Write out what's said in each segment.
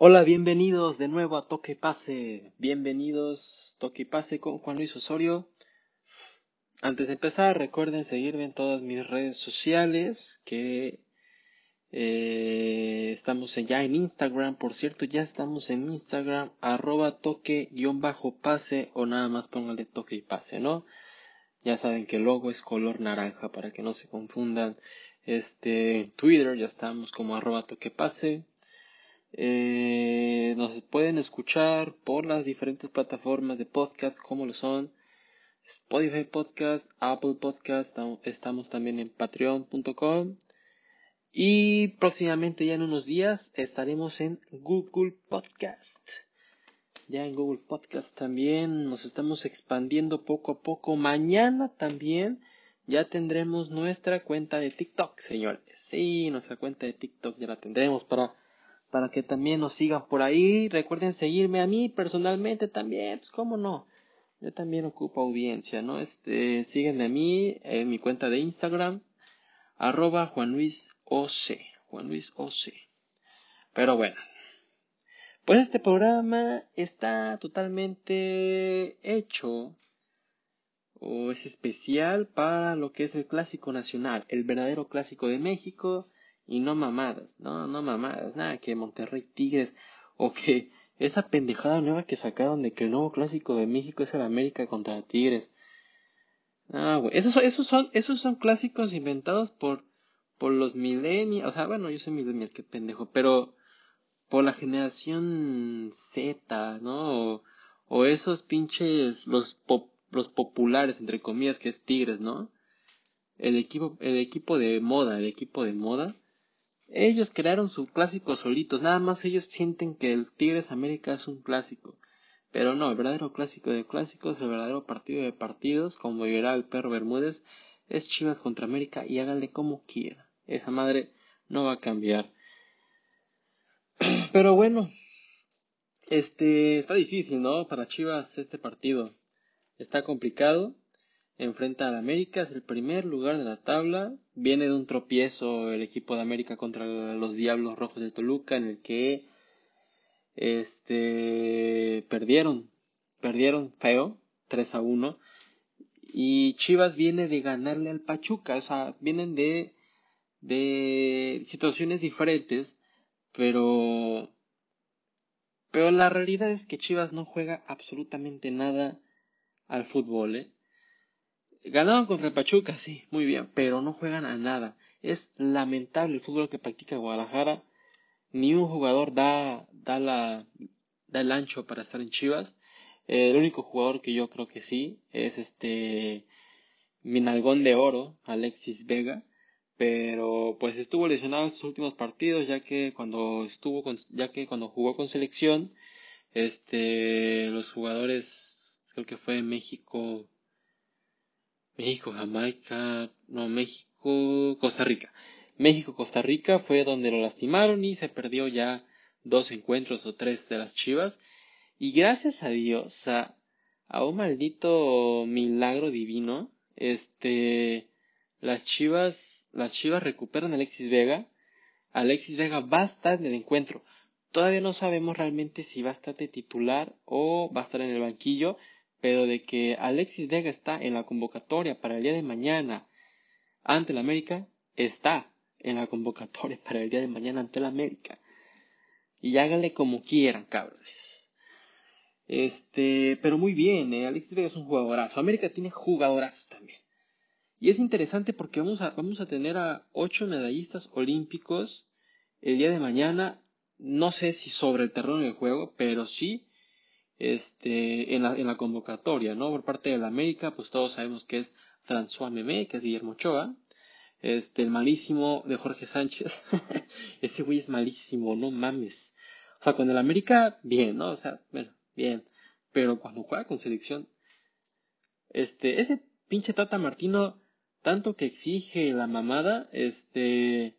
Hola, bienvenidos de nuevo a Toque Pase. Bienvenidos Toque Pase con Juan Luis Osorio. Antes de empezar, recuerden seguirme en todas mis redes sociales, que eh, estamos ya en Instagram, por cierto, ya estamos en Instagram, arroba toque-pase o nada más póngale toque y pase, ¿no? Ya saben que el logo es color naranja para que no se confundan. Este, Twitter ya estamos como arroba toque pase. Eh, nos pueden escuchar por las diferentes plataformas de podcast como lo son Spotify Podcast, Apple Podcast, estamos también en patreon.com y próximamente ya en unos días estaremos en Google Podcast. Ya en Google Podcast también nos estamos expandiendo poco a poco. Mañana también ya tendremos nuestra cuenta de TikTok, señores. Sí, nuestra cuenta de TikTok ya la tendremos para para que también nos sigan por ahí. Recuerden seguirme a mí personalmente también, pues cómo no. Yo también ocupo audiencia, ¿no? Este, síguenme a mí en mi cuenta de Instagram, arroba Juan Luis Juan Luis. Pero bueno, pues este programa está totalmente hecho o es especial para lo que es el clásico nacional, el verdadero clásico de México y no mamadas, no, no mamadas, nada que Monterrey Tigres o que esa pendejada nueva que sacaron de que el nuevo clásico de México es el América contra Tigres. Ah, güey, esos, esos son, esos son clásicos inventados por, por los millennials, o sea, bueno, yo soy millennial, qué pendejo, pero por la generación Z, ¿no? O, esos pinches, los los populares, entre comillas, que es Tigres, ¿no? El equipo, el equipo de moda, el equipo de moda, ellos crearon su clásico solitos, nada más ellos sienten que el Tigres América es un clásico. Pero no, el verdadero clásico de clásicos, el verdadero partido de partidos, como dirá el perro Bermúdez, es Chivas contra América y háganle como quiera. Esa madre no va a cambiar. Pero bueno, este está difícil, ¿no? Para Chivas este partido. Está complicado enfrenta al América, es el primer lugar de la tabla. Viene de un tropiezo el equipo de América contra los Diablos Rojos de Toluca, en el que este perdieron, perdieron feo, 3 a 1. Y Chivas viene de ganarle al Pachuca, o sea, vienen de, de situaciones diferentes, pero, pero la realidad es que Chivas no juega absolutamente nada al fútbol, ¿eh? Ganaron contra el Pachuca, sí, muy bien, pero no juegan a nada. Es lamentable el fútbol que practica Guadalajara. Ni un jugador da, da, la, da el ancho para estar en Chivas. el único jugador que yo creo que sí es este Minalgón de Oro, Alexis Vega. Pero pues estuvo lesionado en sus últimos partidos, ya que cuando estuvo con, ya que cuando jugó con selección, este los jugadores creo que fue México México, Jamaica, no, México, Costa Rica. México, Costa Rica fue donde lo lastimaron y se perdió ya dos encuentros o tres de las Chivas. Y gracias a Dios, a, a un maldito milagro divino, este, las Chivas, las Chivas recuperan a Alexis Vega. Alexis Vega va a estar en el encuentro. Todavía no sabemos realmente si va a estar de titular o va a estar en el banquillo pero de que Alexis Vega está en la convocatoria para el día de mañana ante el América, está en la convocatoria para el día de mañana ante el América. Y háganle como quieran, cabrones. Este, pero muy bien, eh, Alexis Vega es un jugadorazo. América tiene jugadorazos también. Y es interesante porque vamos a, vamos a tener a ocho medallistas olímpicos el día de mañana. No sé si sobre el terreno del juego, pero sí este, en, la, en la convocatoria, ¿no? Por parte de la América, pues todos sabemos que es François Memé, que es Guillermo Ochoa, este, el malísimo de Jorge Sánchez, ese güey es malísimo, no mames. O sea, con el América, bien, ¿no? O sea, bueno, bien. Pero cuando juega con selección, este, ese pinche Tata Martino, tanto que exige la mamada, este,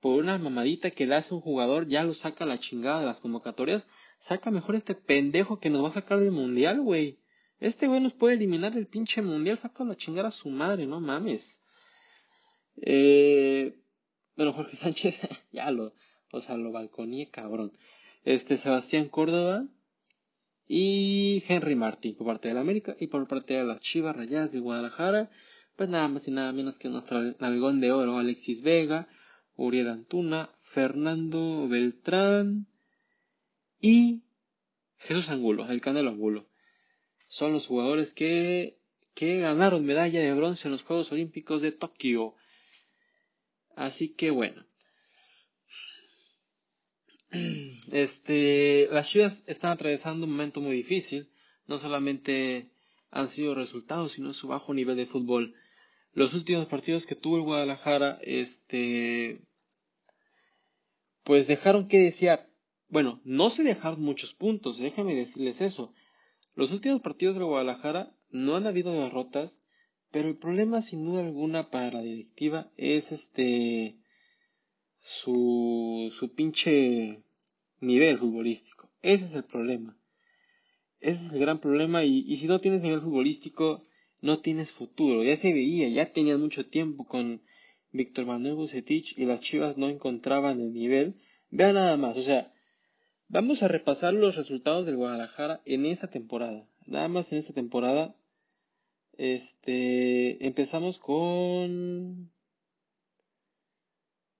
por una mamadita que le hace un jugador, ya lo saca la chingada de las convocatorias, Saca mejor este pendejo que nos va a sacar del mundial, güey. Este güey nos puede eliminar del pinche mundial. Saca la chingada a su madre, no mames. Eh, bueno, Jorge Sánchez, ya lo, o sea, lo balconíe, cabrón. este Sebastián Córdoba y Henry Martín por parte de la América y por parte de las Chivas Rayadas de Guadalajara, pues nada más y nada menos que nuestro nalgón de oro Alexis Vega, Uriel Antuna, Fernando Beltrán y Jesús Angulo, el Canelo Angulo. Son los jugadores que, que ganaron medalla de bronce en los Juegos Olímpicos de Tokio. Así que bueno. Este, las Chivas están atravesando un momento muy difícil. No solamente han sido resultados, sino su bajo nivel de fútbol. Los últimos partidos que tuvo el Guadalajara, este, pues dejaron que desear. Bueno, no se dejaron muchos puntos, déjame decirles eso. Los últimos partidos de Guadalajara no han habido derrotas, pero el problema sin duda alguna para la directiva es este su, su pinche nivel futbolístico. Ese es el problema. Ese es el gran problema y, y si no tienes nivel futbolístico no tienes futuro. Ya se veía, ya tenían mucho tiempo con Víctor Manuel Bucetich y las Chivas no encontraban el nivel. Vean nada más, o sea, Vamos a repasar los resultados del Guadalajara en esta temporada. Nada más en esta temporada. Este. Empezamos con.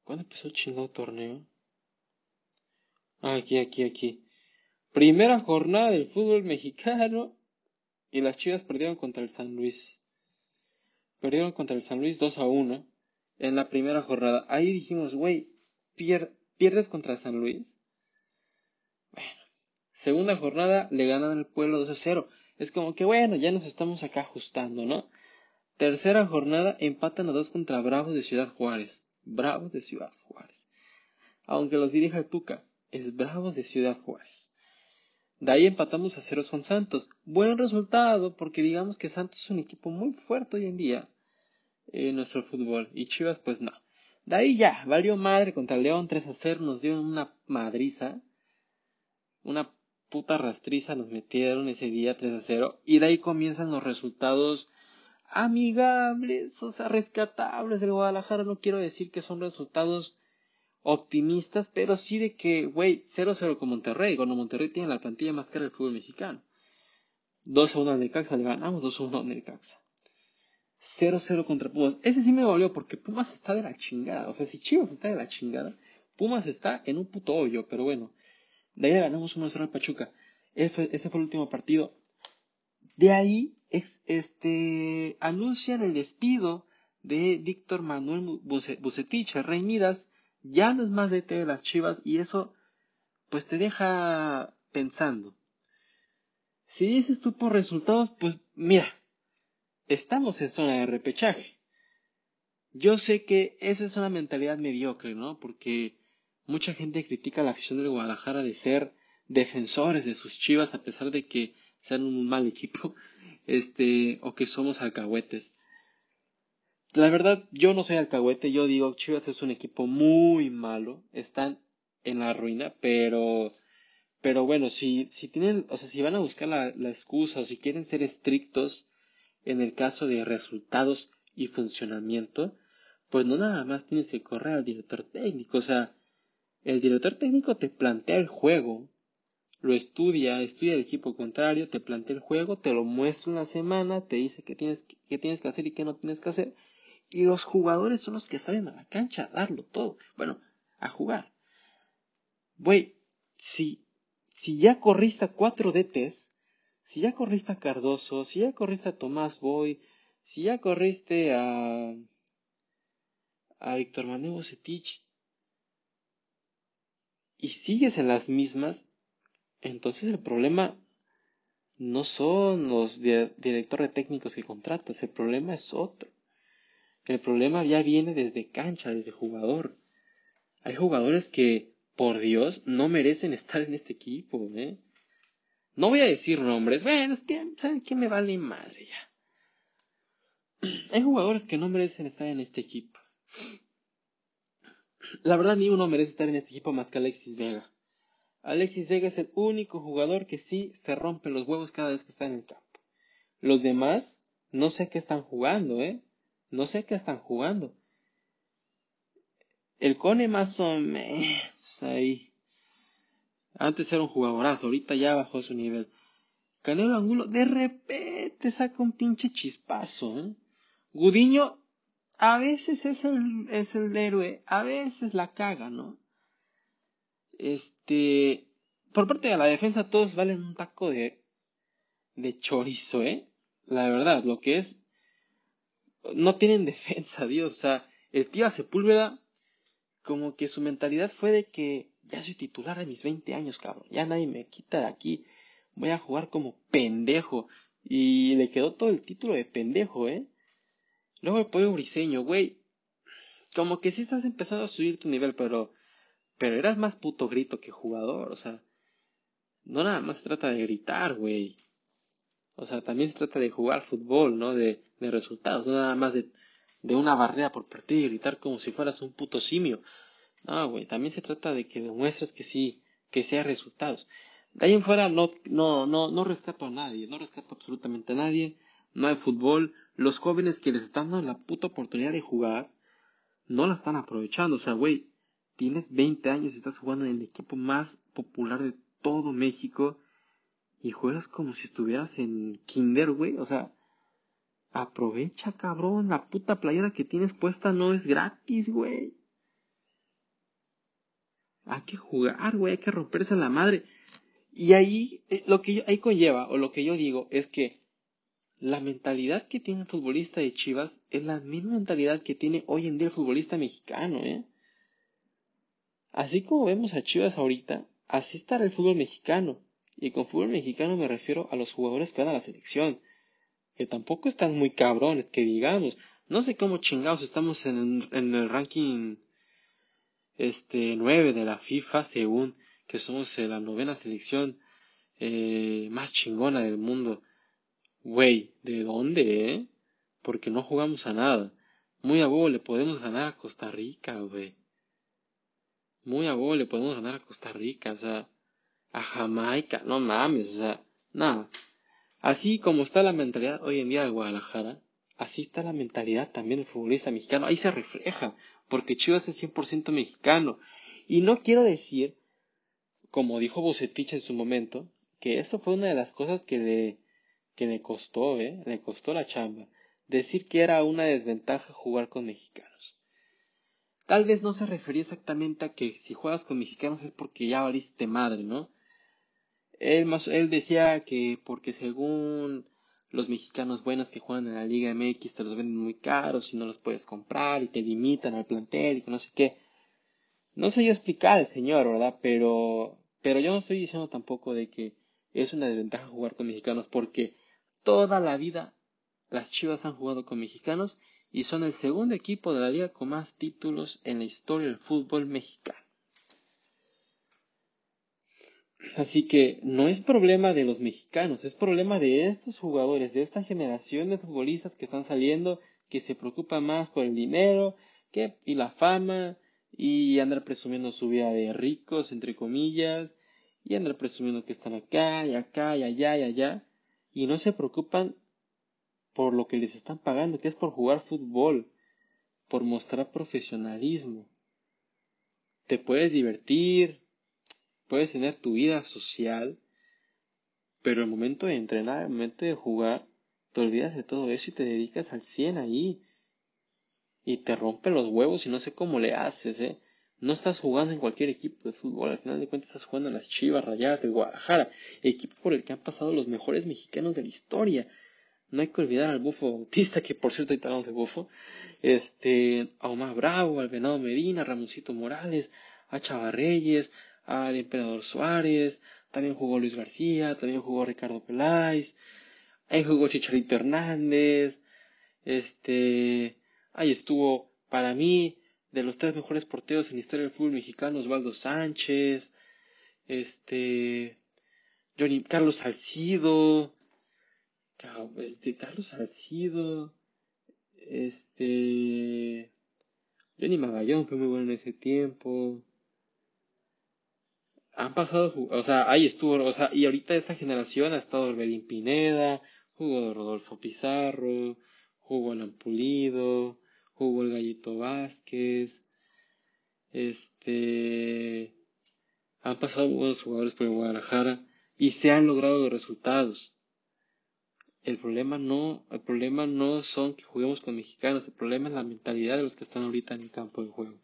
¿Cuándo empezó el chingado torneo? Aquí, aquí, aquí. Primera jornada del fútbol mexicano. Y las chivas perdieron contra el San Luis. Perdieron contra el San Luis 2 a 1. En la primera jornada. Ahí dijimos, güey, pierdes contra San Luis Segunda jornada le ganan el pueblo 2 a 0. Es como que bueno, ya nos estamos acá ajustando, ¿no? Tercera jornada empatan a dos contra Bravos de Ciudad Juárez. Bravos de Ciudad Juárez. Aunque los dirija el Tuca, es Bravos de Ciudad Juárez. De ahí empatamos a ceros con Santos. Buen resultado, porque digamos que Santos es un equipo muy fuerte hoy en día en nuestro fútbol. Y Chivas, pues no. De ahí ya, valió madre contra León 3 a 0, nos dio una madriza. Una puta rastriza nos metieron ese día 3 a 0 y de ahí comienzan los resultados amigables, o sea, rescatables del Guadalajara. No quiero decir que son resultados optimistas, pero sí de que, güey, 0-0 con Monterrey, cuando Monterrey tiene la plantilla más cara del fútbol mexicano. 2-1 al Necaxa, le ganamos 2-1 al Necaxa. 0-0 contra Pumas. Ese sí me volvió porque Pumas está de la chingada. O sea, si Chivas está de la chingada, Pumas está en un puto hoyo, pero bueno. De ahí ganamos 1-0 al Pachuca. Ese, fue el último partido. De ahí este, anuncian el despido de Víctor Manuel Bucetich, Rey Midas. Ya no es más de de las Chivas y eso pues te deja pensando. Si dices tú por resultados, pues mira, estamos en zona de repechaje. Yo sé que esa es una mentalidad mediocre, ¿no? Porque Mucha gente critica a la afición del Guadalajara de ser defensores de sus chivas a pesar de que sean un mal equipo, este, o que somos alcahuetes. La verdad, yo no soy alcahuete, yo digo, Chivas es un equipo muy malo, están en la ruina, pero, pero bueno, si, si tienen, o sea, si van a buscar la, la excusa o si quieren ser estrictos en el caso de resultados y funcionamiento, pues no nada más tienes que correr al director técnico, o sea, el director técnico te plantea el juego, lo estudia, estudia el equipo contrario, te plantea el juego, te lo muestra una semana, te dice qué tienes, que hacer y qué no tienes que hacer. Y los jugadores son los que salen a la cancha a darlo todo. Bueno, a jugar. Güey, si, si ya corriste a cuatro DTs, si ya corriste a Cardoso, si ya corriste a Tomás Boy, si ya corriste a, a Víctor Manuel Bocetich, y sigues en las mismas, entonces el problema no son los directores técnicos que contratas, el problema es otro. El problema ya viene desde cancha, desde jugador. Hay jugadores que, por Dios, no merecen estar en este equipo, ¿eh? No voy a decir nombres, bueno, es que, ¿saben qué me vale madre ya? Hay jugadores que no merecen estar en este equipo. La verdad, ni uno merece estar en este equipo más que Alexis Vega. Alexis Vega es el único jugador que sí se rompe los huevos cada vez que está en el campo. Los demás, no sé qué están jugando, ¿eh? No sé qué están jugando. El Cone más o menos ahí. Antes era un jugadorazo, ahorita ya bajó su nivel. Canelo Angulo de repente saca un pinche chispazo. ¿eh? Gudiño a veces es el, es el héroe, a veces la caga, ¿no? Este, por parte de la defensa todos valen un taco de, de chorizo, ¿eh? La verdad, lo que es, no tienen defensa, Dios, o sea, el tío Sepúlveda, como que su mentalidad fue de que ya soy titular a mis 20 años, cabrón, ya nadie me quita de aquí, voy a jugar como pendejo, y le quedó todo el título de pendejo, ¿eh? Luego el pollo briseño, güey. Como que sí estás empezando a subir tu nivel, pero. Pero eras más puto grito que jugador, o sea. No nada más se trata de gritar, güey. O sea, también se trata de jugar fútbol, ¿no? De, de resultados, no nada más de, de una barrera por partido y gritar como si fueras un puto simio. No, güey, también se trata de que demuestres que sí, que sea resultados. De ahí en fuera no, no, no, no rescato a nadie, no rescato absolutamente a nadie no hay fútbol, los jóvenes que les están dando la puta oportunidad de jugar, no la están aprovechando. O sea, güey, tienes 20 años y estás jugando en el equipo más popular de todo México y juegas como si estuvieras en Kinder, güey. O sea, aprovecha, cabrón. La puta playera que tienes puesta no es gratis, güey. Hay que jugar, güey, hay que romperse la madre. Y ahí, eh, lo que yo, ahí conlleva, o lo que yo digo, es que la mentalidad que tiene el futbolista de Chivas es la misma mentalidad que tiene hoy en día el futbolista mexicano, ¿eh? Así como vemos a Chivas ahorita, así estará el fútbol mexicano. Y con fútbol mexicano me refiero a los jugadores que van a la selección. Que tampoco están muy cabrones, que digamos. No sé cómo chingados estamos en, el ranking este 9 de la FIFA, según que somos la novena selección eh, más chingona del mundo. Güey, ¿de dónde, eh? Porque no jugamos a nada. Muy a bobo le podemos ganar a Costa Rica, güey. Muy a bobo le podemos ganar a Costa Rica, o sea, a Jamaica, no mames, o sea, nada. Así como está la mentalidad hoy en día de Guadalajara, así está la mentalidad también del futbolista mexicano. Ahí se refleja, porque Chivas es 100% mexicano. Y no quiero decir, como dijo Bucetich en su momento, que eso fue una de las cosas que le que le costó, ¿eh? Le costó la chamba. Decir que era una desventaja jugar con mexicanos. Tal vez no se refería exactamente a que si juegas con mexicanos es porque ya valiste madre, ¿no? Él, más, él decía que porque según los mexicanos buenos que juegan en la Liga MX te los venden muy caros y no los puedes comprar y te limitan al plantel y que no sé qué. No sé yo explicar el señor, ¿verdad? Pero, pero yo no estoy diciendo tampoco de que es una desventaja jugar con mexicanos porque toda la vida las Chivas han jugado con mexicanos y son el segundo equipo de la liga con más títulos en la historia del fútbol mexicano. Así que no es problema de los mexicanos, es problema de estos jugadores, de esta generación de futbolistas que están saliendo, que se preocupan más por el dinero que, y la fama y andar presumiendo su vida de ricos, entre comillas, y andar presumiendo que están acá y acá y allá y allá y no se preocupan por lo que les están pagando, que es por jugar fútbol, por mostrar profesionalismo. Te puedes divertir, puedes tener tu vida social, pero el momento de entrenar, el momento de jugar, te olvidas de todo eso y te dedicas al 100 ahí. Y te rompen los huevos y no sé cómo le haces, ¿eh? No estás jugando en cualquier equipo de fútbol, al final de cuentas estás jugando en las Chivas Rayadas de Guadalajara, equipo por el que han pasado los mejores mexicanos de la historia. No hay que olvidar al Bufo Bautista, que por cierto hablamos de Bufo, este, a Omar Bravo, al Venado Medina, a Ramoncito Morales, a Chava Reyes, al Emperador Suárez, también jugó Luis García, también jugó Ricardo Peláez, ahí jugó Chicharito Hernández, este, ahí estuvo para mí de los tres mejores porteros en la historia del fútbol mexicano, Osvaldo Sánchez, este, Johnny, Carlos Salcido, este, Carlos Salcido, este, Johnny Magallón fue muy bueno en ese tiempo. Han pasado, o sea, ahí estuvo, o sea, y ahorita esta generación ha estado Orbelín Pineda, jugó Rodolfo Pizarro, jugó Alan Pulido, jugó el Gallito Vázquez, este, Han pasado buenos jugadores por Guadalajara y se han logrado los resultados. El problema no, el problema no son que juguemos con mexicanos, el problema es la mentalidad de los que están ahorita en el campo de juego.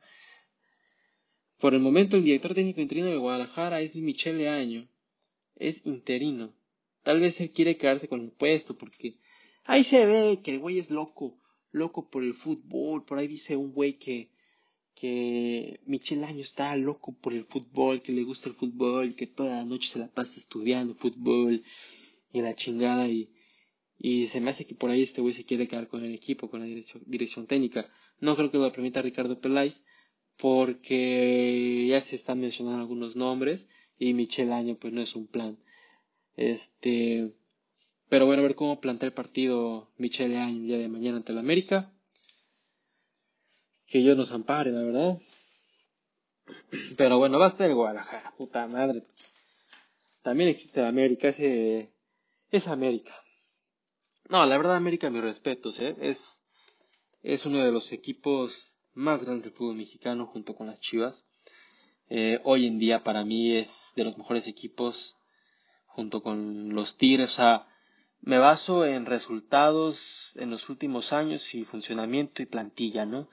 Por el momento el director técnico interino de Guadalajara es Michele Año. Es interino. Tal vez él quiere quedarse con el puesto porque ahí se ve que el güey es loco, loco por el fútbol. Por ahí dice un güey que que Michel Año está loco por el fútbol, que le gusta el fútbol, que toda la noche se la pasa estudiando fútbol y la chingada y, y se me hace que por ahí este güey se quiere quedar con el equipo, con la dirección, dirección técnica. No creo que lo permita Ricardo Peláez porque ya se están mencionando algunos nombres y Michel Año pues no es un plan. Este, pero bueno, a ver cómo plantea el partido Michel Año el día de mañana ante el América que Dios nos ampare, la verdad. Pero bueno, basta el Guadalajara, puta madre. También existe América, ese es América. No, la verdad América, mis respetos, ¿eh? es, es uno de los equipos más grandes del fútbol mexicano junto con las Chivas. Eh, hoy en día para mí es de los mejores equipos junto con los Tigres. O sea, me baso en resultados en los últimos años y funcionamiento y plantilla, ¿no?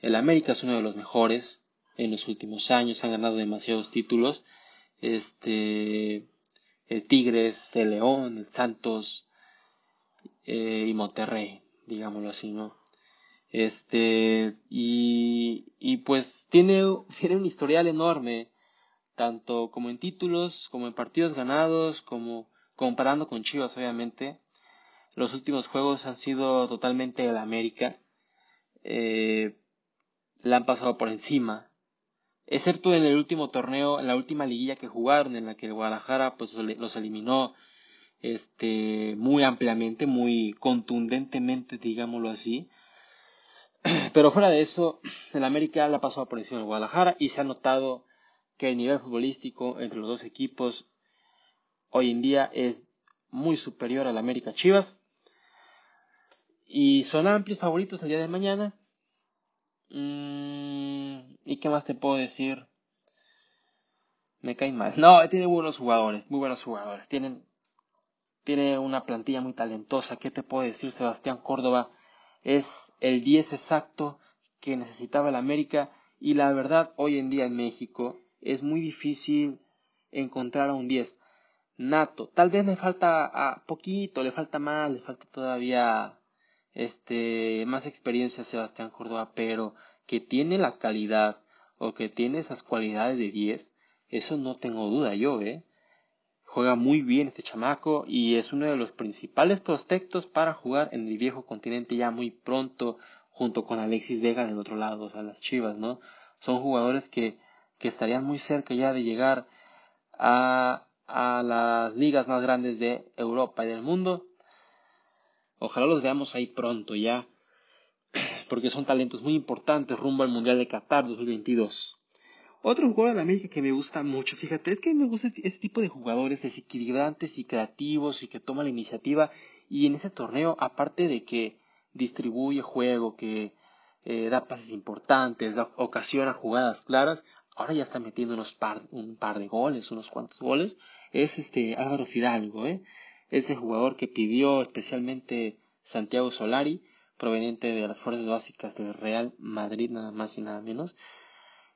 El América es uno de los mejores en los últimos años, han ganado demasiados títulos. Este, el Tigres, el León, el Santos eh, y Monterrey, digámoslo así, ¿no? Este, y, y pues tiene, tiene un historial enorme, tanto como en títulos, como en partidos ganados, como comparando con Chivas, obviamente. Los últimos juegos han sido totalmente el América. Eh, la han pasado por encima. Excepto en el último torneo, en la última liguilla que jugaron, en la que el Guadalajara pues los eliminó este muy ampliamente, muy contundentemente, digámoslo así. Pero fuera de eso, el América la ha pasado por encima del Guadalajara y se ha notado que el nivel futbolístico entre los dos equipos hoy en día es muy superior al América Chivas. Y son amplios favoritos el día de mañana. Mm, ¿Y qué más te puedo decir? Me cae mal. No, tiene buenos jugadores, muy buenos jugadores. Tienen, tiene una plantilla muy talentosa. ¿Qué te puedo decir? Sebastián Córdoba es el 10 exacto que necesitaba el América. Y la verdad, hoy en día en México es muy difícil encontrar a un 10 nato. Tal vez le falta a poquito, le falta más, le falta todavía este, más experiencia Sebastián Córdoba, pero que tiene la calidad o que tiene esas cualidades de 10, eso no tengo duda yo, ¿eh? Juega muy bien este chamaco y es uno de los principales prospectos para jugar en el viejo continente ya muy pronto, junto con Alexis Vega del otro lado, o sea, las Chivas, ¿no? Son jugadores que, que estarían muy cerca ya de llegar a, a las ligas más grandes de Europa y del mundo Ojalá los veamos ahí pronto ya, porque son talentos muy importantes rumbo al Mundial de Qatar 2022. Otro jugador de la América que me gusta mucho, fíjate, es que me gusta este tipo de jugadores desequilibrantes y creativos y que toman la iniciativa y en ese torneo, aparte de que distribuye juego, que eh, da pases importantes, da, ocasiona jugadas claras, ahora ya está metiendo unos par, un par de goles, unos cuantos goles, es este Álvaro Fidalgo, ¿eh? Este jugador que pidió especialmente Santiago Solari, proveniente de las fuerzas básicas del Real Madrid, nada más y nada menos.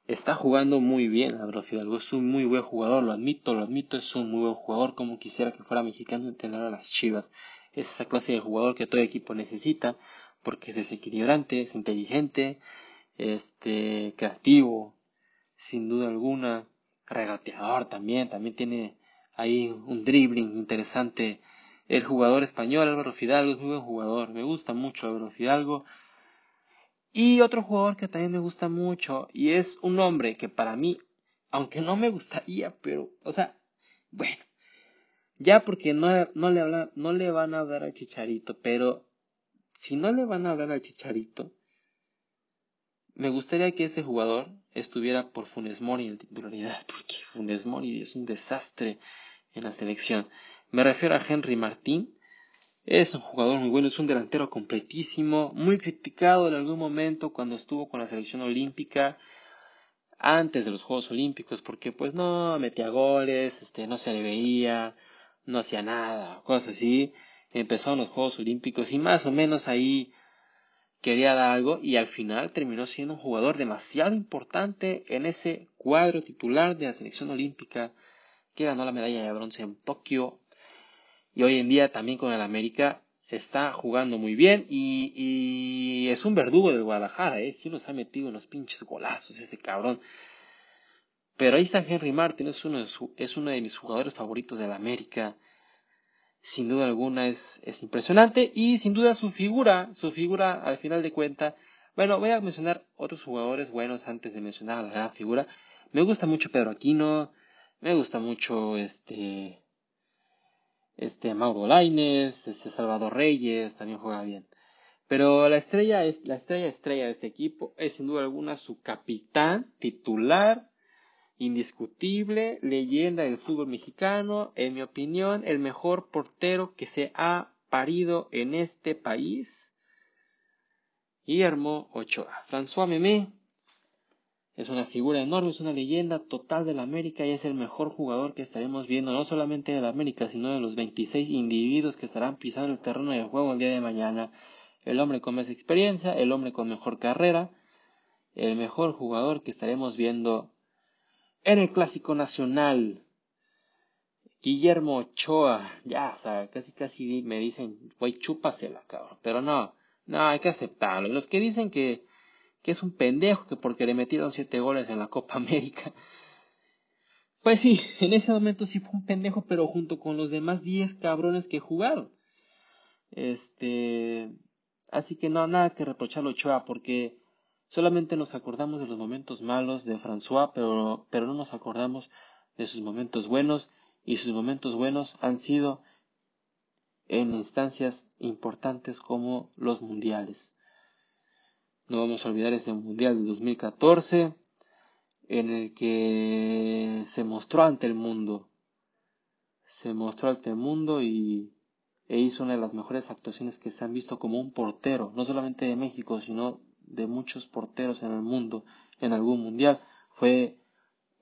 Está jugando muy bien Álvaro Fidalgo, es un muy buen jugador, lo admito, lo admito, es un muy buen jugador, como quisiera que fuera mexicano tener a las Chivas. Es esa clase de jugador que todo equipo necesita, porque es desequilibrante, es inteligente, este, creativo, sin duda alguna, regateador también, también tiene ahí un dribbling interesante. El jugador español Álvaro Fidalgo es muy buen jugador, me gusta mucho Álvaro Fidalgo. Y otro jugador que también me gusta mucho y es un hombre que para mí, aunque no me gustaría, pero, o sea, bueno, ya porque no, no, le, no le van a hablar al Chicharito, pero si no le van a hablar al Chicharito, me gustaría que este jugador estuviera por Funes Mori en titularidad, porque Funes Mori es un desastre en la selección. Me refiero a Henry Martín. Es un jugador muy bueno, es un delantero completísimo, muy criticado en algún momento cuando estuvo con la selección olímpica. antes de los Juegos Olímpicos, porque pues no metía goles, este, no se le veía, no hacía nada, cosas así. Empezaron los Juegos Olímpicos y más o menos ahí quería dar algo y al final terminó siendo un jugador demasiado importante en ese cuadro titular de la selección olímpica que ganó la medalla de bronce en Tokio y hoy en día también con el América está jugando muy bien y, es un verdugo del Guadalajara, ¿eh? Sí nos ha metido unos pinches golazos este cabrón. Pero ahí está Henry Martin, es uno de, es uno de mis jugadores favoritos del América. Sin duda alguna es, es impresionante y sin duda su figura, su figura al final de cuenta. Bueno, voy a mencionar otros jugadores buenos antes de mencionar a la gran figura. Me gusta mucho Pedro Aquino, me gusta mucho este este Mauro Laines, este Salvador Reyes también juega bien. Pero la estrella es la estrella estrella de este equipo es sin duda alguna su capitán titular indiscutible, leyenda del fútbol mexicano, en mi opinión, el mejor portero que se ha parido en este país. Guillermo Ochoa. François Memé es una figura enorme, es una leyenda total de la América y es el mejor jugador que estaremos viendo, no solamente de la América, sino de los 26 individuos que estarán pisando el terreno de juego el día de mañana. El hombre con más experiencia, el hombre con mejor carrera, el mejor jugador que estaremos viendo en el Clásico Nacional. Guillermo Ochoa, ya, o sea, casi casi me dicen, güey, chúpasela, cabrón. Pero no, no, hay que aceptarlo. Los que dicen que que es un pendejo, que porque le metieron siete goles en la Copa América. Pues sí, en ese momento sí fue un pendejo, pero junto con los demás diez cabrones que jugaron. Este, así que no, nada que reprocharlo Ochoa, porque solamente nos acordamos de los momentos malos de François, pero, pero no nos acordamos de sus momentos buenos, y sus momentos buenos han sido en instancias importantes como los mundiales. No vamos a olvidar ese Mundial de 2014 en el que se mostró ante el mundo. Se mostró ante el mundo y e hizo una de las mejores actuaciones que se han visto como un portero, no solamente de México, sino de muchos porteros en el mundo, en algún mundial. Fue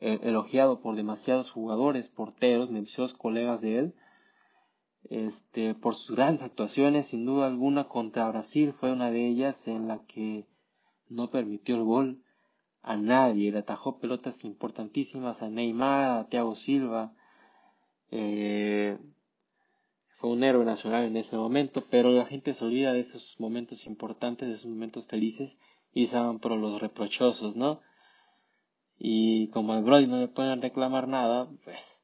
eh, elogiado por demasiados jugadores, porteros, demasiados colegas de él, este, por sus grandes actuaciones, sin duda alguna contra Brasil fue una de ellas en la que no permitió el gol a nadie, le atajó pelotas importantísimas a Neymar, a Thiago Silva, eh, fue un héroe nacional en ese momento, pero la gente se olvida de esos momentos importantes, de esos momentos felices y se van por los reprochosos, ¿no? Y como al Brody no le pueden reclamar nada, pues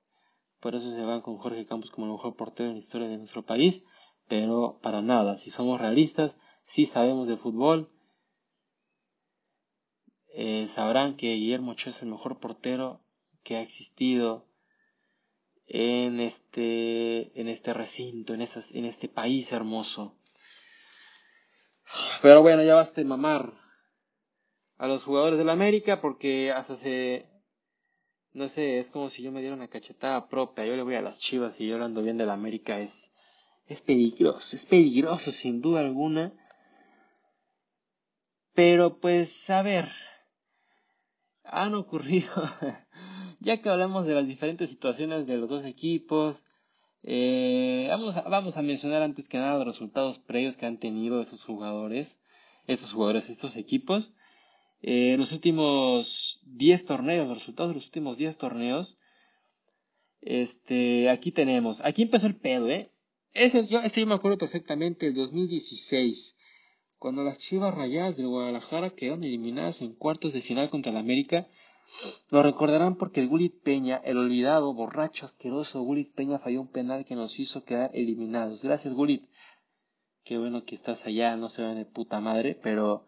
por eso se van con Jorge Campos como el mejor portero en la historia de nuestro país, pero para nada, si somos realistas, si sabemos de fútbol, eh, sabrán que Guillermo Ochoa es el mejor portero que ha existido en este, en este recinto, en, en este país hermoso. Pero bueno, ya basta de mamar a los jugadores del América porque hasta se... No sé, es como si yo me diera una cachetada propia. Yo le voy a las chivas y yo hablando bien del América es... Es peligroso, es peligroso sin duda alguna. Pero pues, a ver, han ocurrido, ya que hablamos de las diferentes situaciones de los dos equipos, eh, vamos, a, vamos a mencionar antes que nada los resultados previos que han tenido estos jugadores, estos jugadores, estos equipos. Eh, los últimos 10 torneos, los resultados de los últimos 10 torneos. Este, aquí tenemos, aquí empezó el pedo, ¿eh? Ese, yo, este yo me acuerdo perfectamente, el 2016 cuando las Chivas Rayadas del Guadalajara quedaron eliminadas en cuartos de final contra el América, lo recordarán porque el Gulit Peña, el olvidado, borracho, asqueroso Gulit Peña falló un penal que nos hizo quedar eliminados. Gracias Gulit. Qué bueno que estás allá, no se ve de puta madre, pero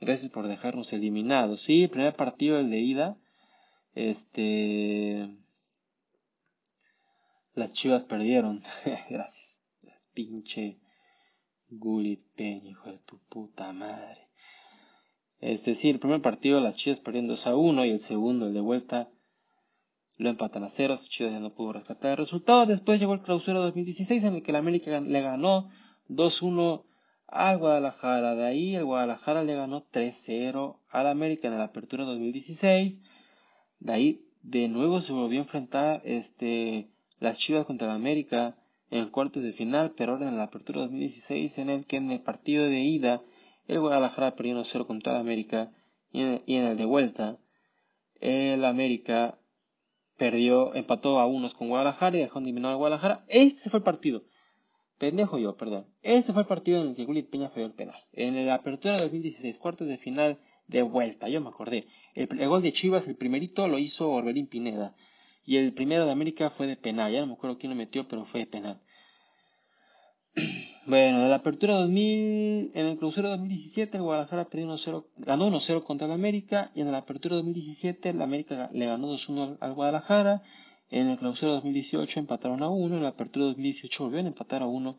gracias por dejarnos eliminados. Sí, primer partido el de ida. Este las Chivas perdieron. gracias. Las pinche Gulit Peña, hijo de tu puta madre. Es decir, el primer partido las Chivas perdieron 2 a 1 y el segundo, el de vuelta, lo empatan a ceros. Chivas ya no pudo rescatar el resultado. Después llegó el clausura 2016 en el que la América le ganó 2-1 al Guadalajara. De ahí el Guadalajara le ganó 3-0 al América en la apertura 2016. De ahí de nuevo se volvió a enfrentar este, las Chivas contra el América en el cuartos de final, pero ahora en la apertura 2016 en el que en el partido de ida el Guadalajara perdió 1-0 contra el América y en, el, de vuelta el América perdió, empató a unos con Guadalajara y dejó eliminado al Guadalajara. Este fue el partido. Pendejo yo, perdón. Este fue el partido en el que Willy Peña falló el penal. En la apertura 2016, cuartos de final de vuelta, yo me acordé. El, gol de Chivas, el primerito, lo hizo Orbelín Pineda. Y el primero de América fue de penal. Ya no me acuerdo quién lo metió, pero fue de penal. Bueno, en la apertura 2000, en el clausura 2017, el Guadalajara perdió 1-0, ganó 1-0 contra el América, y en la apertura 2017, el América le ganó 2-1 al, Guadalajara, en el clausura 2018 empataron a 1, en la apertura 2018 volvieron a empatar a 1,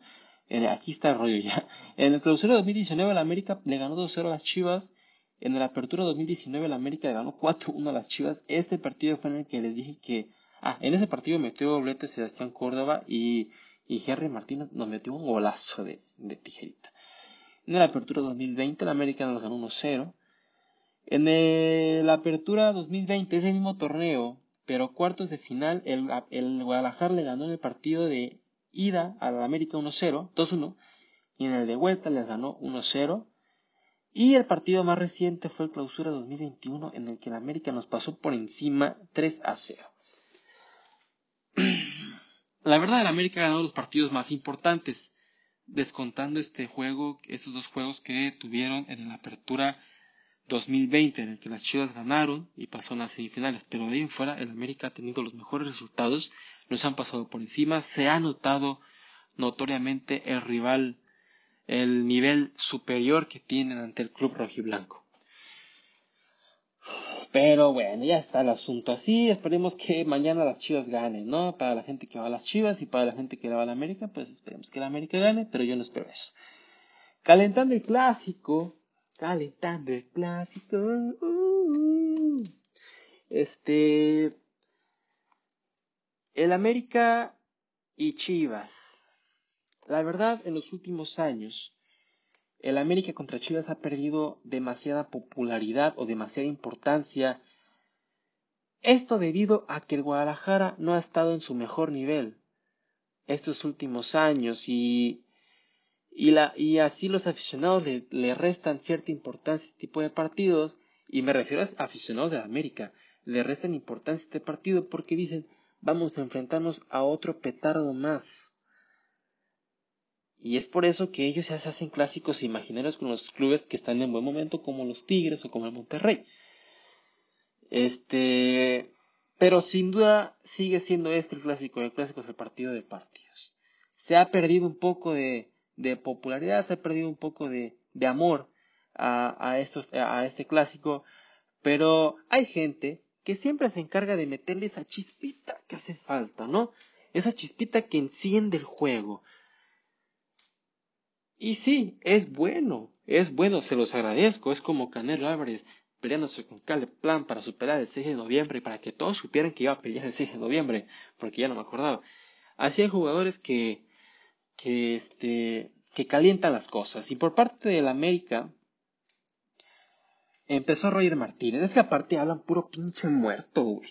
aquí está el rollo ya. En el clausura 2019, el América le ganó 2-0 a las Chivas, en la apertura 2019, el América le ganó 4-1 a las Chivas, este partido fue en el que les dije que, ah, en ese partido metió doblete Sebastián Córdoba y y Henry Martínez nos metió un golazo de, tijerita. En la apertura 2020 el América nos ganó 1-0. En la apertura 2020, ese mismo torneo, pero cuartos de final, el, Guadalajara le ganó en el partido de ida al América 1-0, 2-1, y en el de vuelta les ganó 1-0. Y el partido más reciente fue el clausura 2021, en el que el América nos pasó por encima 3 0. La verdad, el América ha ganado los partidos más importantes, descontando este juego, estos dos juegos que tuvieron en la apertura 2020, en el que las Chivas ganaron y pasó a las semifinales. Pero de ahí en fuera, el América ha tenido los mejores resultados, nos han pasado por encima, se ha notado notoriamente el rival, el nivel superior que tienen ante el club rojiblanco. Pero bueno, ya está el asunto así. Esperemos que mañana las Chivas ganen, ¿no? Para la gente que va a las Chivas y para la gente que va a la América, pues esperemos que la América gane, pero yo no espero eso. Calentando el clásico. Calentando el clásico. Uh, este. El América y Chivas. La verdad, en los últimos años, el América contra Chivas ha perdido demasiada popularidad o demasiada importancia. Esto debido a que el Guadalajara no ha estado en su mejor nivel estos últimos años y, y, la, y así los aficionados le, le, restan cierta importancia a este tipo de partidos y me refiero a aficionados de América le restan importancia a este partido porque dicen vamos a enfrentarnos a otro petardo más y es por eso que ellos ya se hacen clásicos imaginarios con los clubes que están en buen momento, como los Tigres o como el Monterrey. Este, pero sin duda sigue siendo este el clásico. El clásico es el partido de partidos. Se ha perdido un poco de, de popularidad, se ha perdido un poco de, de amor a, a, estos, a este clásico, pero hay gente que siempre se encarga de meterle esa chispita que hace falta, ¿no? Esa chispita que enciende el juego. Y sí, es bueno, es bueno, se los agradezco, es como Canelo Álvarez peleándose con Caleb Plan para superar el 6 de noviembre para que todos supieran que iba a pelear el 6 de noviembre, porque ya no me acordaba. Así hay jugadores que, que, este, que calientan las cosas. Y por parte del América, empezó Roger Martínez. Es que aparte hablan puro pinche muerto, güey.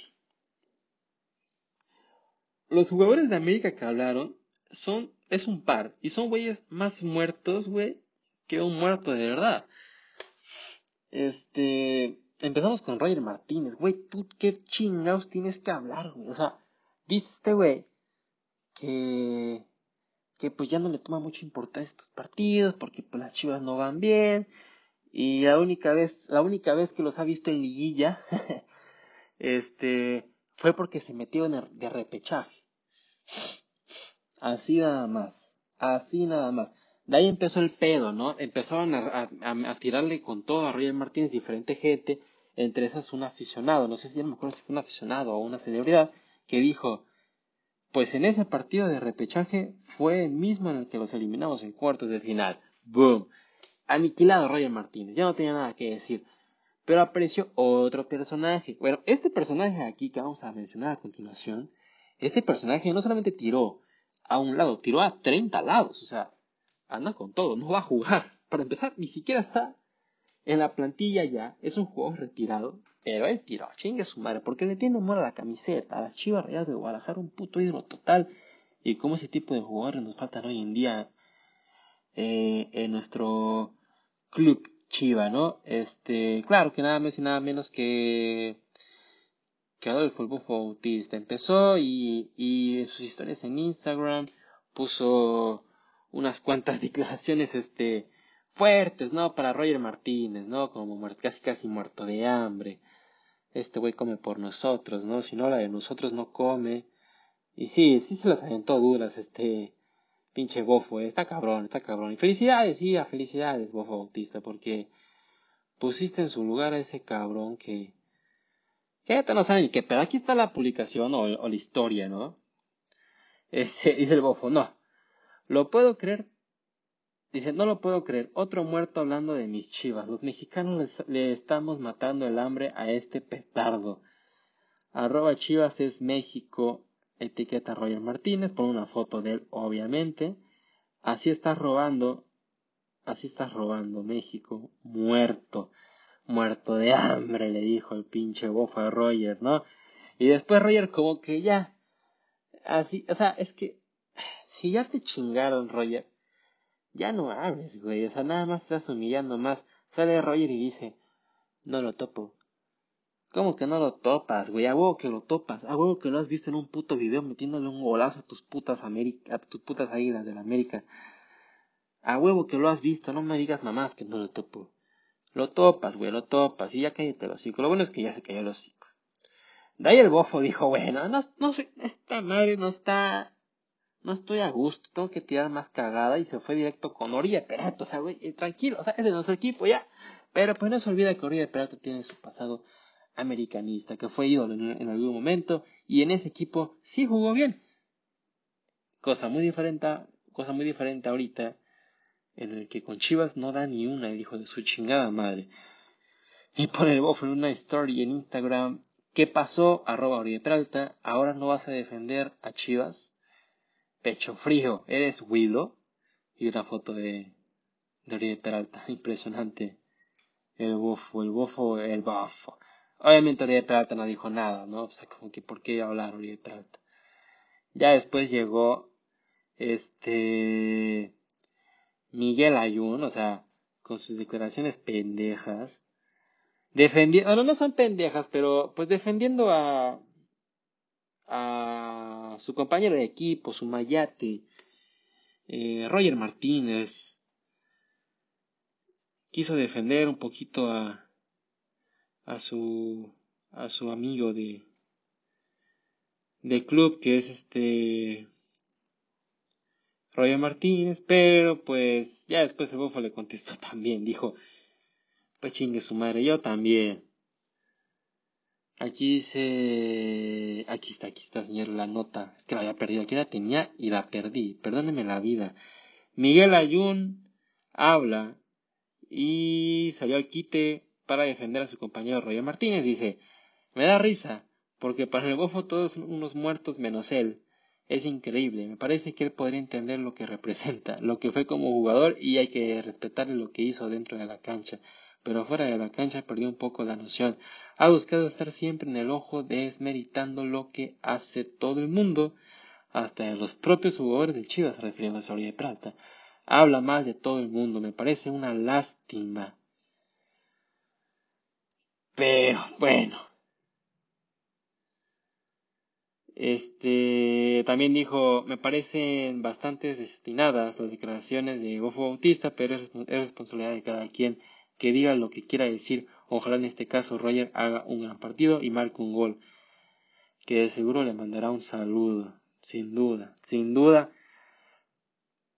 Los jugadores de América que hablaron son, es un par. Y son güeyes más muertos, güey, que un muerto de verdad. Este, empezamos con Roger Martínez, güey, tú qué chingados tienes que hablar, güey. O sea, dice este güey que, que pues ya no le toma mucha importancia estos partidos porque pues las chivas no van bien. Y la única vez, la única vez que los ha visto en liguilla, este, fue porque se metió en el de repechaje. Así nada más. Así nada más. De ahí empezó el pedo, ¿no? Empezaron a, tirarle con todo a Roger Martínez diferente gente, entre esas un aficionado, no sé si ya me acuerdo si fue un aficionado o una celebridad, que dijo, pues en ese partido de repechaje fue el mismo en el que los eliminamos en cuartos de final. ¡Boom! Aniquilado Roger Martínez, ya no tenía nada que decir. Pero apareció otro personaje. Bueno, este personaje aquí que vamos a mencionar a continuación, este personaje no solamente tiró a un lado, tiró a 30 lados, o sea, anda con todo, no va a jugar. para empezar, ni siquiera está en la plantilla ya. Es un jugador retirado. Pero él tiró, chingue su madre, porque le tiene amor a la camiseta. A las Chivas Reales de Guadalajara, un puto ídolo total. Y como ese tipo de jugadores nos faltan hoy en día eh, en nuestro club Chiva, ¿no? Este, claro que nada más y nada menos que que Adolfo Bautista empezó y, y en sus historias en Instagram puso unas cuantas declaraciones este fuertes, ¿no? Para Roger Martínez, ¿no? Como casi casi muerto de hambre. Este güey come por nosotros, ¿no? Si no la de nosotros no come. Y sí, sí se las aventó duras este pinche bofo, ¿eh? está cabrón, está cabrón. Y felicidades, sí, a felicidades, bofo Bautista, porque pusiste en su lugar a ese cabrón que ya no saben qué, pero aquí está la publicación o, la historia, ¿no? Ese, dice el bofo, no, lo puedo creer Dice, no lo puedo creer, otro muerto hablando de mis chivas. Los mexicanos le estamos matando el hambre a este petardo. Arroba chivas es México, etiqueta Roger Martínez, pone una foto de él, obviamente. Así está robando, así está robando México, muerto, muerto de hambre, le dijo el pinche bofo de Roger, ¿no? Y después Roger como que ya, así, o sea, es que, si ya te chingaron, Roger, ya no hables, güey. O sea, nada más estás humillando más. Sale Roger y dice, no lo topo. ¿Cómo que no lo topas, güey? A huevo que lo topas. A huevo que lo has visto en un puto video metiéndole un golazo a tus putas América, a tus putas águilas de la América. A huevo que lo has visto. No me digas mamás que no lo topo. Lo topas, güey, lo topas. Y ya cállate los hocico. Lo bueno es que ya se cayó los hocico. De el bofo dijo, bueno, no, no sé, esta madre no está no estoy a gusto, tengo que tirar más cagada y se fue directo con Orilla Peralta, o sea, güey, eh, tranquilo, o sea, es de nuestro equipo ya. Pero pues no se olvida que Orilla Peralta tiene su pasado americanista, que fue ídolo en, algún momento y en ese equipo sí jugó bien. Cosa muy diferente, cosa muy diferente ahorita, en el que con Chivas no da ni una el hijo de su chingada madre. Y pone el bofo en una story en Instagram, ¿qué pasó? Arroba Orilla Peralta, ahora no vas a defender a Chivas pecho frío, ¿eres Willow? Y una foto de, de Oribe Peralta, impresionante. El bufo, el bufo, el bufo. Obviamente Oribe Peralta no dijo nada, ¿no? O sea, como que ¿por qué hablar Oribe Peralta? Ya después llegó este Miguel Ayun, o sea, con sus declaraciones pendejas. Defendiendo, bueno, no son pendejas, pero pues defendiendo a, a su compañero de equipo, su Mayate, eh, Roger Martínez, quiso defender un poquito a, a su a su amigo de de club que es este Roger Martínez, pero pues ya después el bofo le contestó también, dijo, pues chingue su madre, yo también. Aquí dice. Aquí está, aquí está, señor, la nota. Es que la había perdido. Aquí la tenía y la perdí. Perdóneme la vida. Miguel Ayun habla y salió al quite para defender a su compañero Roger Martínez. Dice: Me da risa, porque para el bofo todos unos muertos menos él. Es increíble. Me parece que él podría entender lo que representa, lo que fue como jugador y hay que respetarle lo que hizo dentro de la cancha pero fuera de la cancha perdió un poco la noción. Ha buscado estar siempre en el ojo, desmeritando lo que hace todo el mundo, hasta los propios jugadores de Chivas, refiriéndose a de Plata. Habla mal de todo el mundo, me parece una lástima. Pero bueno. Este también dijo, me parecen bastante desatinadas las declaraciones de Gofo Bautista, pero es responsabilidad de cada quien que diga lo que quiera decir. Ojalá en este caso Roger haga un gran partido y marque un gol. Que de seguro le mandará un saludo. Sin duda, sin duda.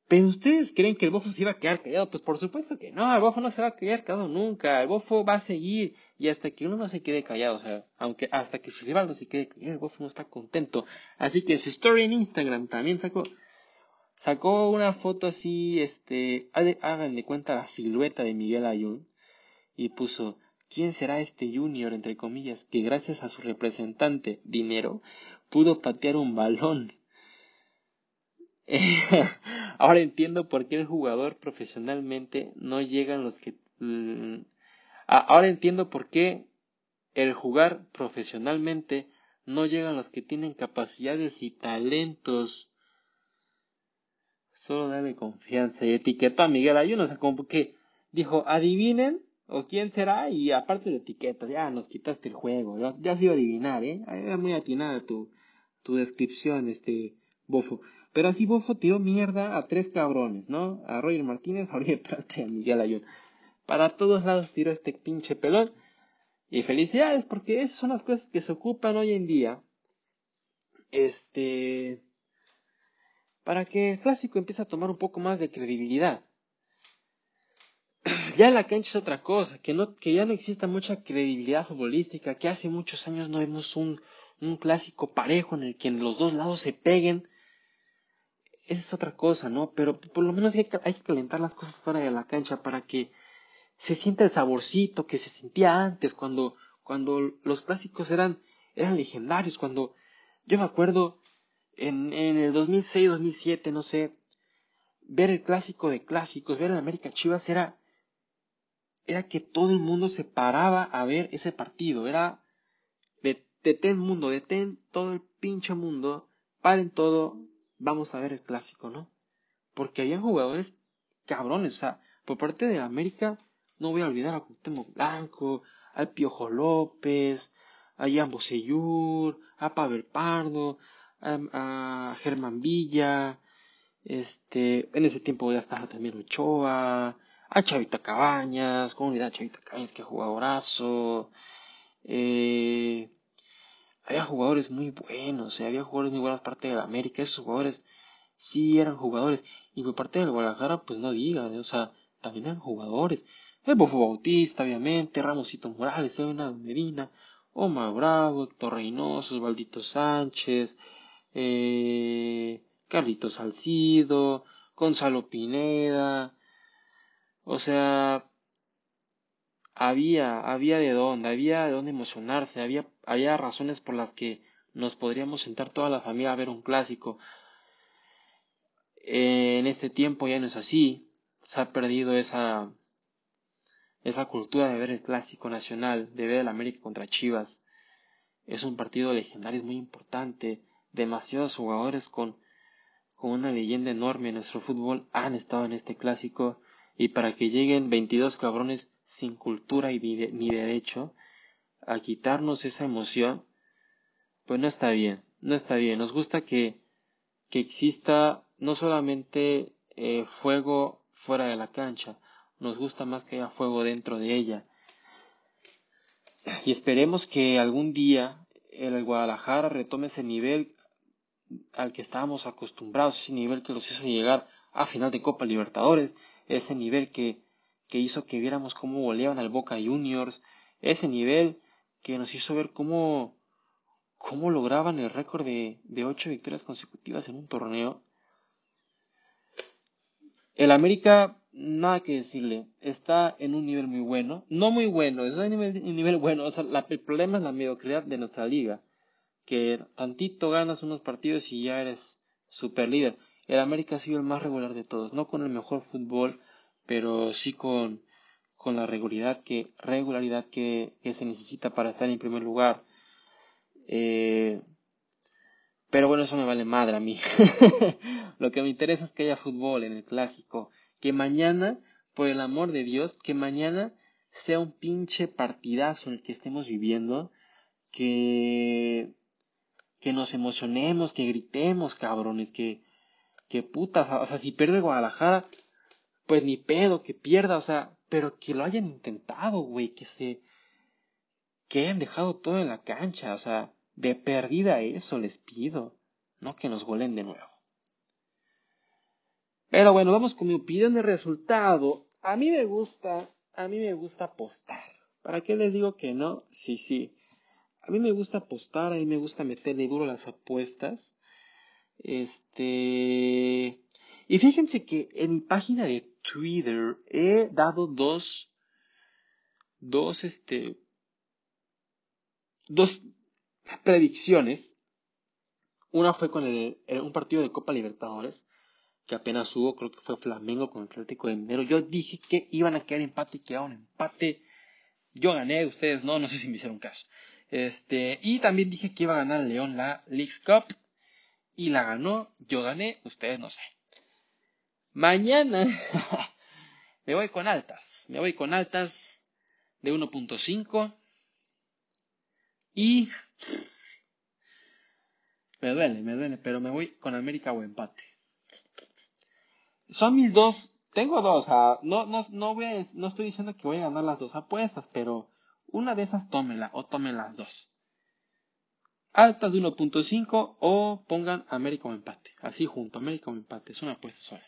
Pero ustedes creen que el bofo se iba a quedar callado? Pues por supuesto que no, el bofo no se va a quedar callado nunca. El bofo va a seguir y hasta que uno no se quede callado, o sea, aunque hasta que su rival no se quede callado, el bofo no está contento. Así que su story en Instagram también sacó sacó una foto así, este, hagan de cuenta la silueta de Miguel Ayun y puso, ¿quién será este junior, entre comillas, que gracias a su representante, dinero, pudo patear un balón? Ahora entiendo por qué el jugador profesionalmente no llegan los que... Mm, ahora entiendo por qué el jugar profesionalmente no llegan los que tienen capacidades y talentos. Solo dale confianza y etiqueta a Miguel Ayuno. Sea, como que dijo, adivinen o quién será y aparte de etiqueta, ya nos quitaste el juego. Ya, ya se iba a adivinar, ¿eh? Era muy atinada tu, tu descripción, este, Bofo. Pero así Bofo tiró mierda a tres cabrones, ¿no? A Roger Martínez, a Oriol Plata y a Miguel Ayun. Para todos lados tiró este pinche pelón. Y felicidades, porque esas son las cosas que se ocupan hoy en día. Este. Para que el clásico empiece a tomar un poco más de credibilidad. Ya la cancha es otra cosa, que, no, que ya no exista mucha credibilidad futbolística, que hace muchos años no vemos un, un clásico parejo en el que los dos lados se peguen. Esa es otra cosa, ¿no? Pero por lo menos hay que, calentar las cosas fuera de la cancha para que se sienta el saborcito que se sentía antes, cuando, cuando los clásicos eran, eran legendarios, cuando yo me acuerdo en, en el 2006, 2007, no sé, ver el clásico de clásicos, ver el América Chivas era, era que todo el mundo se paraba a ver ese partido, era detén mundo, detén todo el pinche mundo, paren todo, vamos a ver el clásico, ¿no? Porque habían jugadores cabrones, o sea, por parte de América, no voy a olvidar a Cuauhtémoc Blanco, al Piojo López, a Jan Bosellur, a Pavel Pardo, a, Germán Villa, este, en ese tiempo ya estaba también Ochoa, a Chavita Cabañas, comunidad Chavita Cabañas, que jugadorazo, eh, había jugadores muy buenos, había jugadores muy buenos parte de la América, esos jugadores sí eran jugadores, y por parte del Guadalajara, pues no diga, o sea, también eran jugadores. El Bofo Bautista, obviamente, Ramosito Morales, Elena Medina, Omar Bravo, Héctor Reynoso, Osvaldito Sánchez, eh, Carlitos Salcido, Gonzalo Pineda, o sea, había, había de dónde, había de dónde emocionarse, había, había razones por las que nos podríamos sentar toda la familia a ver un clásico. en este tiempo ya no es así, se ha perdido esa, esa cultura de ver el clásico nacional, de ver el América contra Chivas. Es un partido legendario, es muy importante. Demasiados jugadores con, con una leyenda enorme en nuestro fútbol han estado en este clásico y para que lleguen 22 cabrones sin cultura y ni derecho a quitarnos esa emoción, pues no está bien, no está bien. Nos gusta que, que exista no solamente eh, fuego fuera de la cancha, nos gusta más que haya fuego dentro de ella. Y esperemos que algún día el Guadalajara retome ese nivel al que estábamos acostumbrados, ese nivel que nos hizo llegar a final de Copa Libertadores, ese nivel que que hizo que viéramos cómo goleaban al Boca Juniors, ese nivel que nos hizo ver cómo, cómo lograban el récord de, de ocho victorias consecutivas en un torneo. El América, nada que decirle, está en un nivel muy bueno, no muy bueno, es un nivel, nivel bueno, o sea, el problema es la mediocridad de nuestra liga, que tantito ganas unos partidos y ya eres super líder. El América ha sido el más regular de todos, no con el mejor fútbol, pero sí con, con la regularidad que, regularidad que, que, se necesita para estar en primer lugar. Eh, pero bueno, eso me vale madre a mí. Lo que me interesa es que haya fútbol en el clásico. Que mañana, por el amor de Dios, que mañana sea un pinche partidazo el que estemos viviendo. Que, que nos emocionemos, que gritemos, cabrones, que, que putas, o sea, si pierde Guadalajara, pues ni pedo, que pierda, o sea, pero que lo hayan intentado, güey, que se, que hayan dejado todo en la cancha, o sea, de perdida eso les pido, no que nos golen de nuevo. Pero bueno, vamos con mi opinión de resultado. A mí me gusta, a mí me gusta apostar. ¿Para qué les digo que no? Sí, sí. A mí me gusta apostar, a mí me gusta meterle duro las apuestas. Este. Y fíjense que en mi página de Twitter he dado dos, dos, este, dos predicciones. Una fue con el, un partido de Copa Libertadores, que apenas hubo, creo que fue Flamengo con el Atlético de Minero. Yo dije que iban a quedar empate y quedaron empate. Yo gané, ustedes no, no sé si me hicieron caso. Este, y también dije que iba a ganar León la Leagues Cup. Y la ganó, yo gané, ustedes no sé. Mañana me voy con altas. Me voy con altas de 1.5. Y me duele, me duele, pero me voy con América o empate. Son mis dos, tengo dos, no, no, no, voy no estoy diciendo que voy a ganar las dos apuestas, pero una de esas tómela o tomen las dos. Altas de 1.5 o pongan América o empate. Así junto, América o empate. Es una apuesta sola.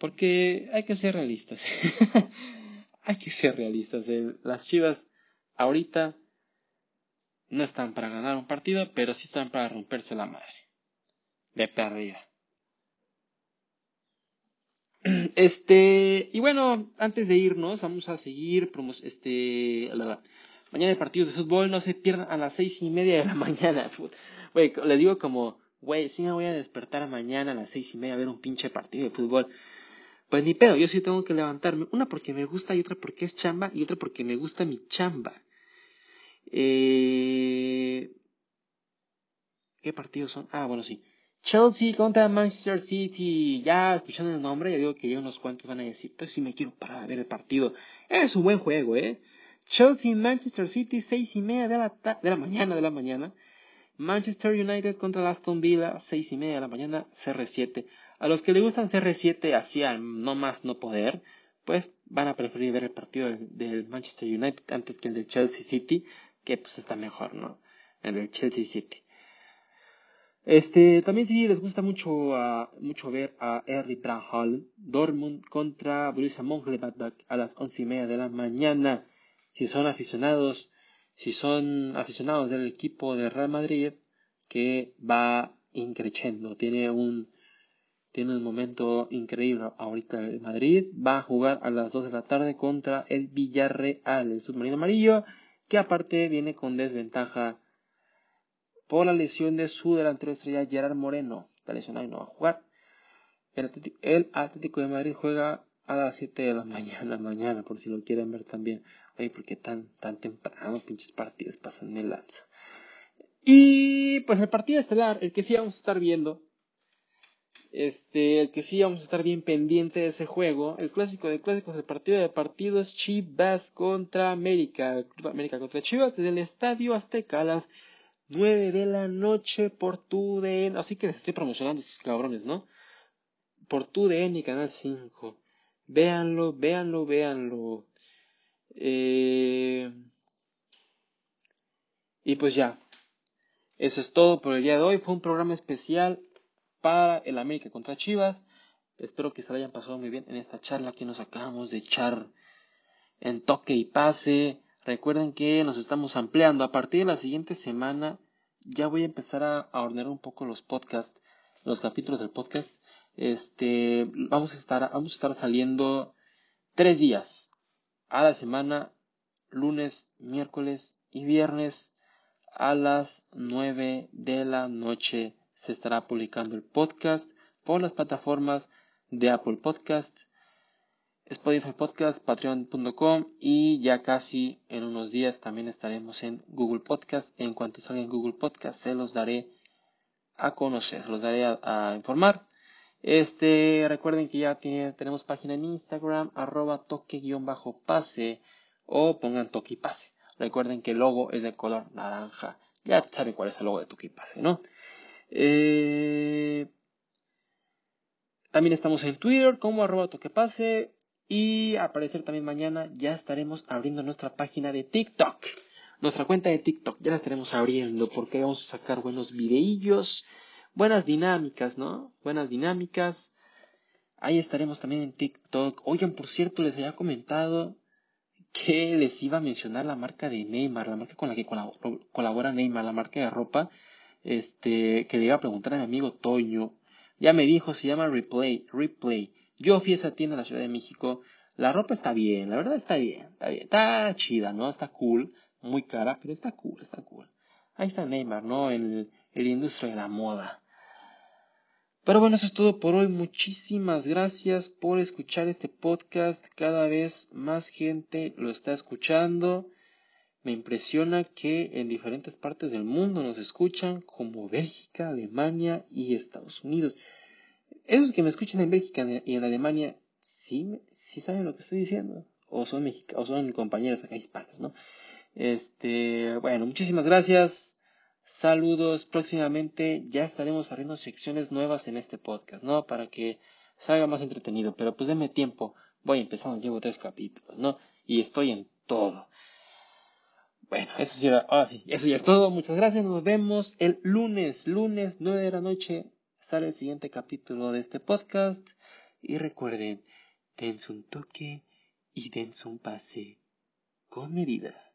Porque hay que ser realistas. hay que ser realistas. Las chivas ahorita no están para ganar un partido, pero sí están para romperse la madre. De perdida. Este, y bueno, antes de irnos, vamos a seguir, este, mañana el partido de fútbol, no se pierdan a las seis y media de la mañana. Güey, le digo como, güey, sí me voy a despertar mañana a las seis y media a ver un pinche partido de fútbol. Pues ni pedo, yo sí tengo que levantarme. Una porque me gusta y otra porque es chamba y otra porque me gusta mi chamba. Eh... ¿Qué partidos son? Ah, bueno, sí. Chelsea contra Manchester City. Ya escuchando el nombre, ya digo que ya unos cuantos van a decir, pues si me quiero parar a ver el partido. Es un buen juego, ¿eh? Chelsea Manchester City, seis y media de la, de la mañana de la mañana. Manchester United contra Aston Villa, seis y media de la mañana, CR7. A los que le gustan CR7 hacia no más no poder, pues van a preferir ver el partido del, Manchester United antes que el del Chelsea City, que pues está mejor, ¿no? El del Chelsea City. Este, también sí les gusta mucho, uh, mucho ver a Erri Hall, Dortmund contra Borussia Mönchengladbach a las once y media de la mañana. Si son aficionados, si son aficionados del equipo de Real Madrid, que va increciendo, tiene un, tiene un momento increíble ahorita el Madrid, va a jugar a las 2 de la tarde contra el Villarreal, el submarino amarillo, que aparte viene con desventaja por la lesión de su delantero estrella Gerard Moreno. Está lesionado y no va a jugar. El Atlético, de Madrid juega a las 7 de la mañana, mañana, por si lo quieren ver también. Oye, porque tan, tan temprano, pinches partidos pasan el lanza. Y pues el partido estelar, el que sí vamos a estar viendo, este, que sí vamos a estar bien pendiente de ese juego, el clásico de clásicos, el partido de partidos Chivas contra América, América contra Chivas, desde el Estadio Azteca a las 9 de la noche por tu DN. Así que les estoy promocionando estos cabrones, ¿no? Por tu DN y Canal 5. Véanlo, véanlo, véanlo. Eh... Y pues ya. Eso es todo por el día de hoy. Fue un programa especial para el América contra Chivas. Espero que se lo hayan pasado muy bien en esta charla que nos acabamos de echar en toque y pase. Recuerden que nos estamos ampliando. A partir de la siguiente semana ya voy a empezar a, ordenar un poco los podcasts, los capítulos del podcast. Este, vamos a estar, vamos a estar saliendo tres días a la semana, lunes, miércoles y viernes a las nueve de la noche se estará publicando el podcast por las plataformas de Apple Podcast, Spotify Podcast, Patreon.com y ya casi en unos días también estaremos en Google Podcast. En cuanto salga en Google Podcast se los daré a conocer, los daré a, informar. Este, recuerden que ya tenemos página en Instagram, arroba toque-pase o pongan toque y pase. Recuerden que el logo es de color naranja. Ya saben cuál es el logo de toque y pase, ¿no? Eh, también estamos en Twitter como arroba toquepase y aparecer también mañana ya estaremos abriendo nuestra página de TikTok. Nuestra cuenta de TikTok ya la estaremos abriendo porque vamos a sacar buenos videillos, buenas dinámicas, ¿no? Buenas dinámicas. Ahí estaremos también en TikTok. Oigan, por cierto, les había comentado que les iba a mencionar la marca de Neymar, la marca con la que colabora Neymar, la marca de ropa, este, que le iba a preguntar a mi amigo Toño. Ya me dijo, se llama Replay, Replay. Yo fui a esa tienda en la Ciudad de México. La ropa está bien, la verdad está bien, está bien, está chida, ¿no? Está cool, muy cara, pero está cool, está cool. Ahí está Neymar, ¿no? El, el industria de la moda. Pero bueno, eso es todo por hoy. Muchísimas gracias por escuchar este podcast. Cada vez más gente lo está escuchando. Me impresiona que en diferentes partes del mundo nos escuchan, como Bélgica, Alemania y Estados Unidos. Esos que me escuchan en Bélgica y en Alemania, ¿sí, sí saben lo que estoy diciendo? O son, mexicanos, o son compañeros acá hispanos, ¿no? Este, bueno, muchísimas gracias. Saludos. Próximamente ya estaremos abriendo secciones nuevas en este podcast, ¿no? Para que salga más entretenido. Pero pues denme tiempo. Voy empezando, llevo tres capítulos, ¿no? Y estoy en todo. Bueno, eso sí, ahora sí, eso ya es todo. Muchas gracias. Nos vemos el lunes, lunes, 9 de la noche. Sale el siguiente capítulo de este podcast. Y recuerden, dense un toque y dense un pase con medida.